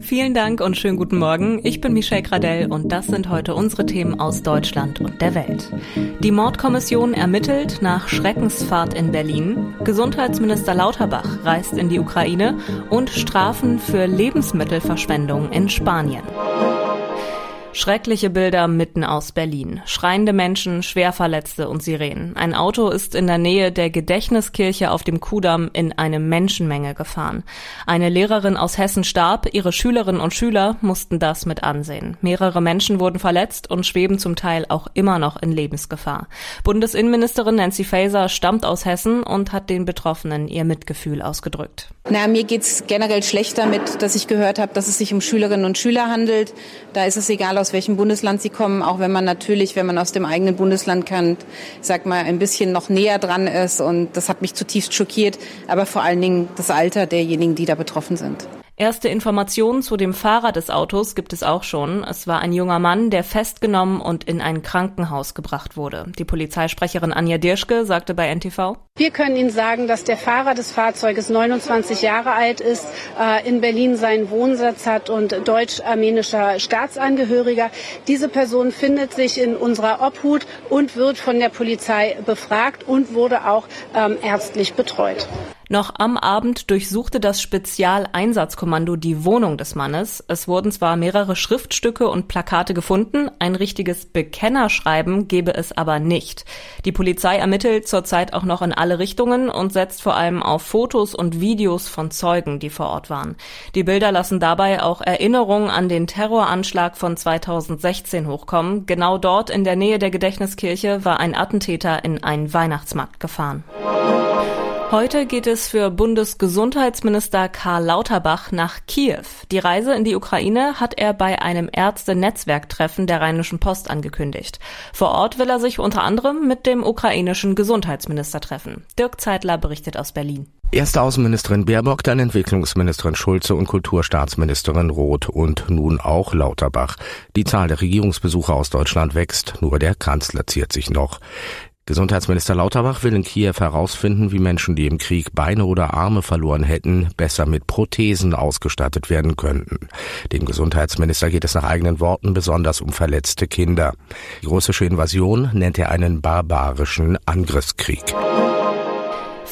Vielen Dank und schönen guten Morgen. Ich bin Michelle Gradell und das sind heute unsere Themen aus Deutschland und der Welt. Die Mordkommission ermittelt nach Schreckensfahrt in Berlin. Gesundheitsminister Lauterbach reist in die Ukraine und Strafen für Lebensmittelverschwendung in Spanien. Schreckliche Bilder mitten aus Berlin. Schreiende Menschen, Schwerverletzte und Sirenen. Ein Auto ist in der Nähe der Gedächtniskirche auf dem Kudamm in eine Menschenmenge gefahren. Eine Lehrerin aus Hessen starb, ihre Schülerinnen und Schüler mussten das mit ansehen. Mehrere Menschen wurden verletzt und schweben zum Teil auch immer noch in Lebensgefahr. Bundesinnenministerin Nancy Faeser stammt aus Hessen und hat den Betroffenen ihr Mitgefühl ausgedrückt. Na, mir geht's generell schlecht damit, dass ich gehört habe, dass es sich um Schülerinnen und Schüler handelt. Da ist es egal, aus welchem Bundesland sie kommen, auch wenn man natürlich, wenn man aus dem eigenen Bundesland kennt, sag mal, ein bisschen noch näher dran ist. Und das hat mich zutiefst schockiert, aber vor allen Dingen das Alter derjenigen, die da betroffen sind. Erste Informationen zu dem Fahrer des Autos gibt es auch schon. Es war ein junger Mann, der festgenommen und in ein Krankenhaus gebracht wurde. Die Polizeisprecherin Anja Dirschke sagte bei NTV. Wir können Ihnen sagen, dass der Fahrer des Fahrzeuges 29 Jahre alt ist, äh, in Berlin seinen Wohnsitz hat und deutsch-armenischer Staatsangehöriger. Diese Person findet sich in unserer Obhut und wird von der Polizei befragt und wurde auch ähm, ärztlich betreut. Noch am Abend durchsuchte das Spezialeinsatzkommando die Wohnung des Mannes. Es wurden zwar mehrere Schriftstücke und Plakate gefunden, ein richtiges Bekennerschreiben gebe es aber nicht. Die Polizei ermittelt zurzeit auch noch in alle Richtungen und setzt vor allem auf Fotos und Videos von Zeugen, die vor Ort waren. Die Bilder lassen dabei auch Erinnerungen an den Terroranschlag von 2016 hochkommen. Genau dort in der Nähe der Gedächtniskirche war ein Attentäter in einen Weihnachtsmarkt gefahren. Heute geht es für Bundesgesundheitsminister Karl Lauterbach nach Kiew. Die Reise in die Ukraine hat er bei einem Ärzte-Netzwerktreffen der Rheinischen Post angekündigt. Vor Ort will er sich unter anderem mit dem ukrainischen Gesundheitsminister treffen. Dirk Zeitler berichtet aus Berlin. Erste Außenministerin Baerbock, dann Entwicklungsministerin Schulze und Kulturstaatsministerin Roth und nun auch Lauterbach. Die Zahl der Regierungsbesucher aus Deutschland wächst, nur der Kanzler ziert sich noch. Gesundheitsminister Lauterbach will in Kiew herausfinden, wie Menschen, die im Krieg Beine oder Arme verloren hätten, besser mit Prothesen ausgestattet werden könnten. Dem Gesundheitsminister geht es nach eigenen Worten besonders um verletzte Kinder. Die russische Invasion nennt er einen barbarischen Angriffskrieg.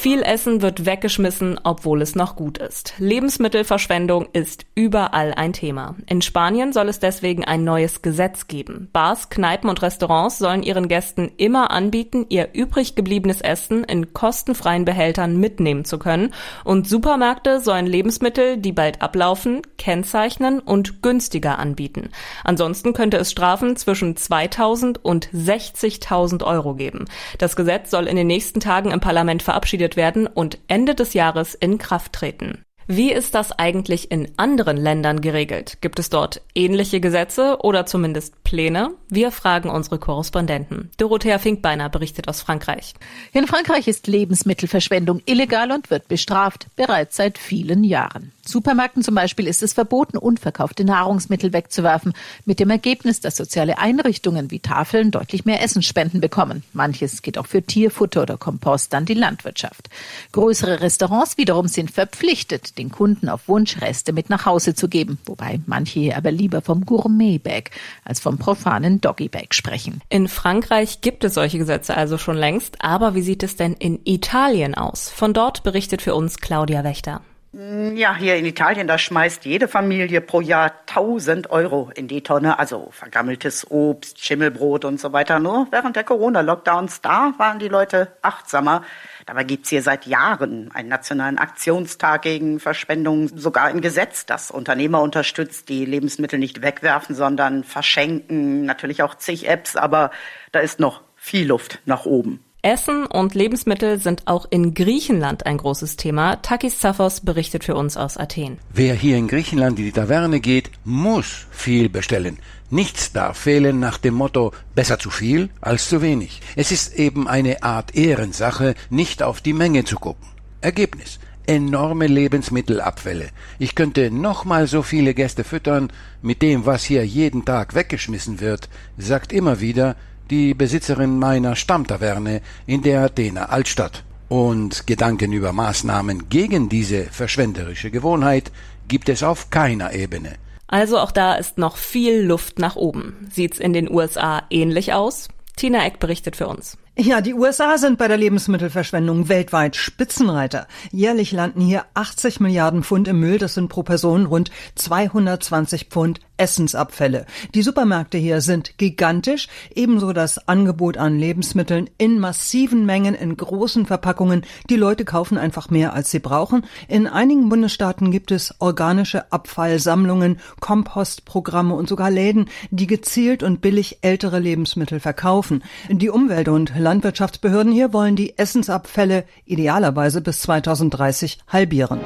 Viel Essen wird weggeschmissen, obwohl es noch gut ist. Lebensmittelverschwendung ist überall ein Thema. In Spanien soll es deswegen ein neues Gesetz geben. Bars, Kneipen und Restaurants sollen ihren Gästen immer anbieten, ihr übrig gebliebenes Essen in kostenfreien Behältern mitnehmen zu können. Und Supermärkte sollen Lebensmittel, die bald ablaufen, kennzeichnen und günstiger anbieten. Ansonsten könnte es Strafen zwischen 2000 und 60.000 Euro geben. Das Gesetz soll in den nächsten Tagen im Parlament verabschiedet eingeführt werden und Ende des Jahres in Kraft treten. Wie ist das eigentlich in anderen Ländern geregelt? Gibt es dort ähnliche Gesetze oder zumindest Pläne? Wir fragen unsere Korrespondenten. Dorothea Finkbeiner berichtet aus Frankreich. In Frankreich ist Lebensmittelverschwendung illegal und wird bestraft, bereits seit vielen Jahren. Supermärkten zum Beispiel ist es verboten, unverkaufte Nahrungsmittel wegzuwerfen, mit dem Ergebnis, dass soziale Einrichtungen wie Tafeln deutlich mehr Essensspenden bekommen. Manches geht auch für Tierfutter oder Kompost an die Landwirtschaft. Größere Restaurants wiederum sind verpflichtet, den Kunden auf Wunsch Reste mit nach Hause zu geben, wobei manche aber lieber vom Gourmet-Bag als vom profanen Doggy-Bag sprechen. In Frankreich gibt es solche Gesetze also schon längst, aber wie sieht es denn in Italien aus? Von dort berichtet für uns Claudia Wächter. Mm, ja, hier in Italien, da schmeißt jede Familie pro Jahr 1000 Euro in die Tonne, also vergammeltes Obst, Schimmelbrot und so weiter. Nur während der Corona-Lockdowns, da waren die Leute achtsamer. Dabei gibt's hier seit Jahren einen nationalen Aktionstag gegen Verschwendung, sogar ein Gesetz, das Unternehmer unterstützt, die Lebensmittel nicht wegwerfen, sondern verschenken. Natürlich auch zig Apps, aber da ist noch viel Luft nach oben. Essen und Lebensmittel sind auch in Griechenland ein großes Thema. Takis Zaphos berichtet für uns aus Athen. Wer hier in Griechenland in die Taverne geht, muss viel bestellen. Nichts darf fehlen nach dem Motto besser zu viel als zu wenig. Es ist eben eine Art Ehrensache, nicht auf die Menge zu gucken. Ergebnis enorme Lebensmittelabfälle. Ich könnte noch mal so viele Gäste füttern mit dem, was hier jeden Tag weggeschmissen wird, sagt immer wieder die Besitzerin meiner Stammtaverne in der Athener Altstadt. Und Gedanken über Maßnahmen gegen diese verschwenderische Gewohnheit gibt es auf keiner Ebene. Also auch da ist noch viel Luft nach oben. Sieht's in den USA ähnlich aus? Tina Eck berichtet für uns. Ja, die USA sind bei der Lebensmittelverschwendung weltweit Spitzenreiter. Jährlich landen hier 80 Milliarden Pfund im Müll. Das sind pro Person rund 220 Pfund Essensabfälle. Die Supermärkte hier sind gigantisch, ebenso das Angebot an Lebensmitteln in massiven Mengen in großen Verpackungen. Die Leute kaufen einfach mehr, als sie brauchen. In einigen Bundesstaaten gibt es organische Abfallsammlungen, Kompostprogramme und sogar Läden, die gezielt und billig ältere Lebensmittel verkaufen. Die Umwelt- und Landwirtschaftsbehörden hier wollen die Essensabfälle idealerweise bis 2030 halbieren.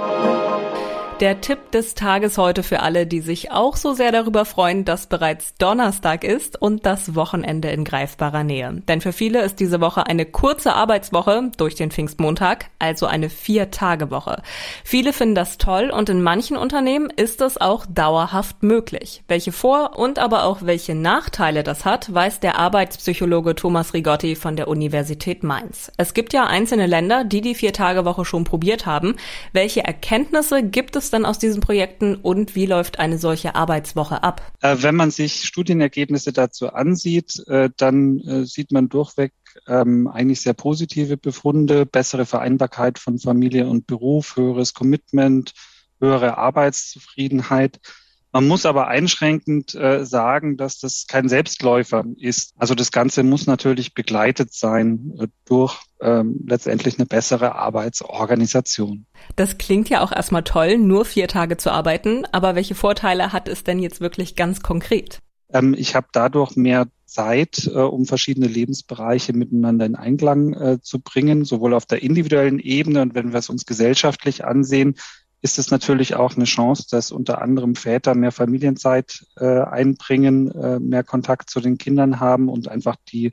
Der Tipp des Tages heute für alle, die sich auch so sehr darüber freuen, dass bereits Donnerstag ist und das Wochenende in greifbarer Nähe. Denn für viele ist diese Woche eine kurze Arbeitswoche durch den Pfingstmontag, also eine Vier-Tage-Woche. Viele finden das toll und in manchen Unternehmen ist es auch dauerhaft möglich. Welche Vor- und aber auch welche Nachteile das hat, weiß der Arbeitspsychologe Thomas Rigotti von der Universität Mainz. Es gibt ja einzelne Länder, die die Vier-Tage-Woche schon probiert haben. Welche Erkenntnisse gibt es es dann aus diesen Projekten und wie läuft eine solche Arbeitswoche ab? Äh, wenn man sich Studienergebnisse dazu ansieht, äh, dann äh, sieht man durchweg ähm, eigentlich sehr positive Befunde, bessere Vereinbarkeit von Familie und Beruf, höheres Commitment, höhere Arbeitszufriedenheit. Man muss aber einschränkend äh, sagen, dass das kein Selbstläufer ist. Also das Ganze muss natürlich begleitet sein äh, durch ähm, letztendlich eine bessere Arbeitsorganisation. Das klingt ja auch erstmal toll, nur vier Tage zu arbeiten. Aber welche Vorteile hat es denn jetzt wirklich ganz konkret? Ähm, ich habe dadurch mehr Zeit, äh, um verschiedene Lebensbereiche miteinander in Einklang äh, zu bringen, sowohl auf der individuellen Ebene und wenn wir es uns gesellschaftlich ansehen, ist es natürlich auch eine Chance, dass unter anderem Väter mehr Familienzeit äh, einbringen, äh, mehr Kontakt zu den Kindern haben und einfach die,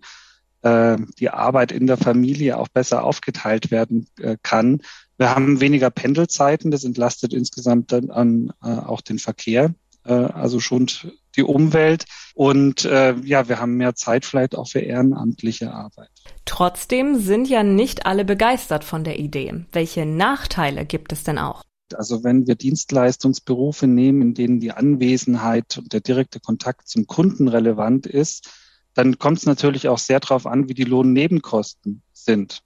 äh, die Arbeit in der Familie auch besser aufgeteilt werden äh, kann. Wir haben weniger Pendelzeiten, das entlastet insgesamt dann an, äh, auch den Verkehr, äh, also schon die Umwelt. Und äh, ja, wir haben mehr Zeit vielleicht auch für ehrenamtliche Arbeit. Trotzdem sind ja nicht alle begeistert von der Idee. Welche Nachteile gibt es denn auch? Also wenn wir Dienstleistungsberufe nehmen, in denen die Anwesenheit und der direkte Kontakt zum Kunden relevant ist, dann kommt es natürlich auch sehr darauf an, wie die Lohnnebenkosten sind.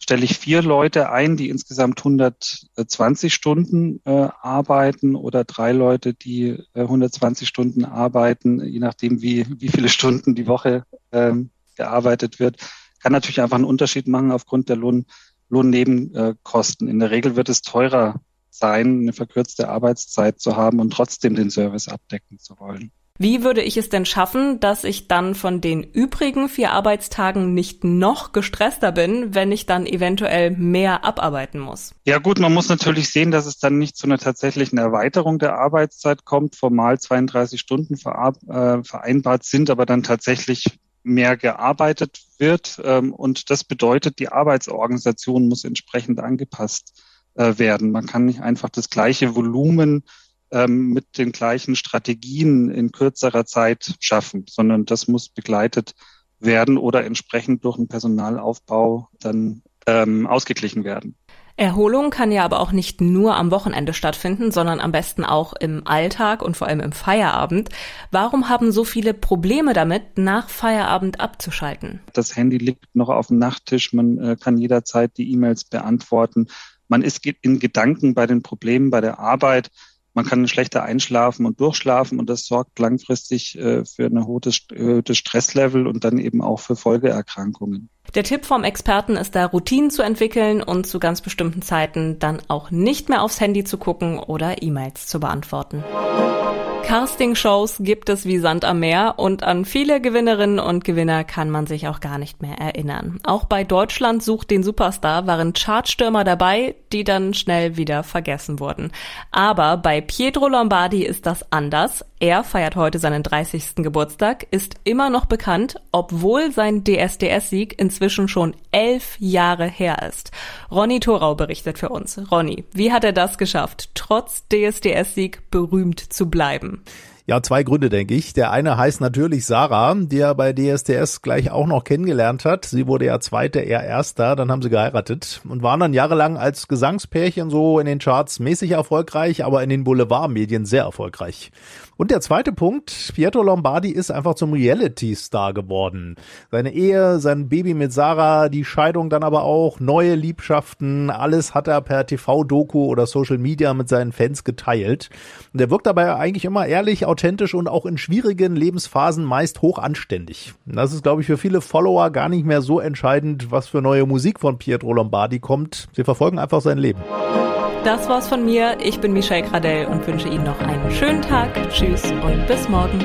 Stelle ich vier Leute ein, die insgesamt 120 Stunden äh, arbeiten oder drei Leute, die äh, 120 Stunden arbeiten, je nachdem, wie, wie viele Stunden die Woche äh, gearbeitet wird, kann natürlich einfach einen Unterschied machen aufgrund der Lohn, Lohnnebenkosten. In der Regel wird es teurer sein, eine verkürzte Arbeitszeit zu haben und trotzdem den Service abdecken zu wollen. Wie würde ich es denn schaffen, dass ich dann von den übrigen vier Arbeitstagen nicht noch gestresster bin, wenn ich dann eventuell mehr abarbeiten muss? Ja gut, man muss natürlich sehen, dass es dann nicht zu einer tatsächlichen Erweiterung der Arbeitszeit kommt. Formal 32 Stunden äh, vereinbart sind, aber dann tatsächlich mehr gearbeitet wird. Ähm, und das bedeutet, die Arbeitsorganisation muss entsprechend angepasst äh, werden. Man kann nicht einfach das gleiche Volumen ähm, mit den gleichen Strategien in kürzerer Zeit schaffen, sondern das muss begleitet werden oder entsprechend durch einen Personalaufbau dann ähm, ausgeglichen werden. Erholung kann ja aber auch nicht nur am Wochenende stattfinden, sondern am besten auch im Alltag und vor allem im Feierabend. Warum haben so viele Probleme damit, nach Feierabend abzuschalten? Das Handy liegt noch auf dem Nachttisch, man äh, kann jederzeit die E-Mails beantworten. Man ist in Gedanken bei den Problemen bei der Arbeit. Man kann schlechter einschlafen und durchschlafen und das sorgt langfristig äh, für ein erhöhtes Stresslevel und dann eben auch für Folgeerkrankungen. Der Tipp vom Experten ist da, Routinen zu entwickeln und zu ganz bestimmten Zeiten dann auch nicht mehr aufs Handy zu gucken oder E-Mails zu beantworten. Casting-Shows gibt es wie Sand am Meer und an viele Gewinnerinnen und Gewinner kann man sich auch gar nicht mehr erinnern. Auch bei Deutschland sucht den Superstar waren Chartstürmer dabei, die dann schnell wieder vergessen wurden. Aber bei Pietro Lombardi ist das anders. Er feiert heute seinen 30. Geburtstag, ist immer noch bekannt, obwohl sein DSDS-Sieg inzwischen schon elf Jahre her ist. Ronny Thorau berichtet für uns. Ronny, wie hat er das geschafft, trotz DSDS-Sieg berühmt zu bleiben? Ja, zwei Gründe, denke ich. Der eine heißt natürlich Sarah, die er bei DSDS gleich auch noch kennengelernt hat. Sie wurde ja Zweite, er Erster, dann haben sie geheiratet und waren dann jahrelang als Gesangspärchen so in den Charts mäßig erfolgreich, aber in den Boulevardmedien sehr erfolgreich. Und der zweite Punkt, Pietro Lombardi ist einfach zum Reality-Star geworden. Seine Ehe, sein Baby mit Sarah, die Scheidung dann aber auch, neue Liebschaften, alles hat er per TV-Doku oder Social Media mit seinen Fans geteilt. Und er wirkt dabei eigentlich immer ehrlich, authentisch und auch in schwierigen Lebensphasen meist hoch anständig. Das ist, glaube ich, für viele Follower gar nicht mehr so entscheidend, was für neue Musik von Pietro Lombardi kommt. Sie verfolgen einfach sein Leben. Das war's von mir. Ich bin Michelle Gradell und wünsche Ihnen noch einen schönen Tag. Tschüss und bis morgen.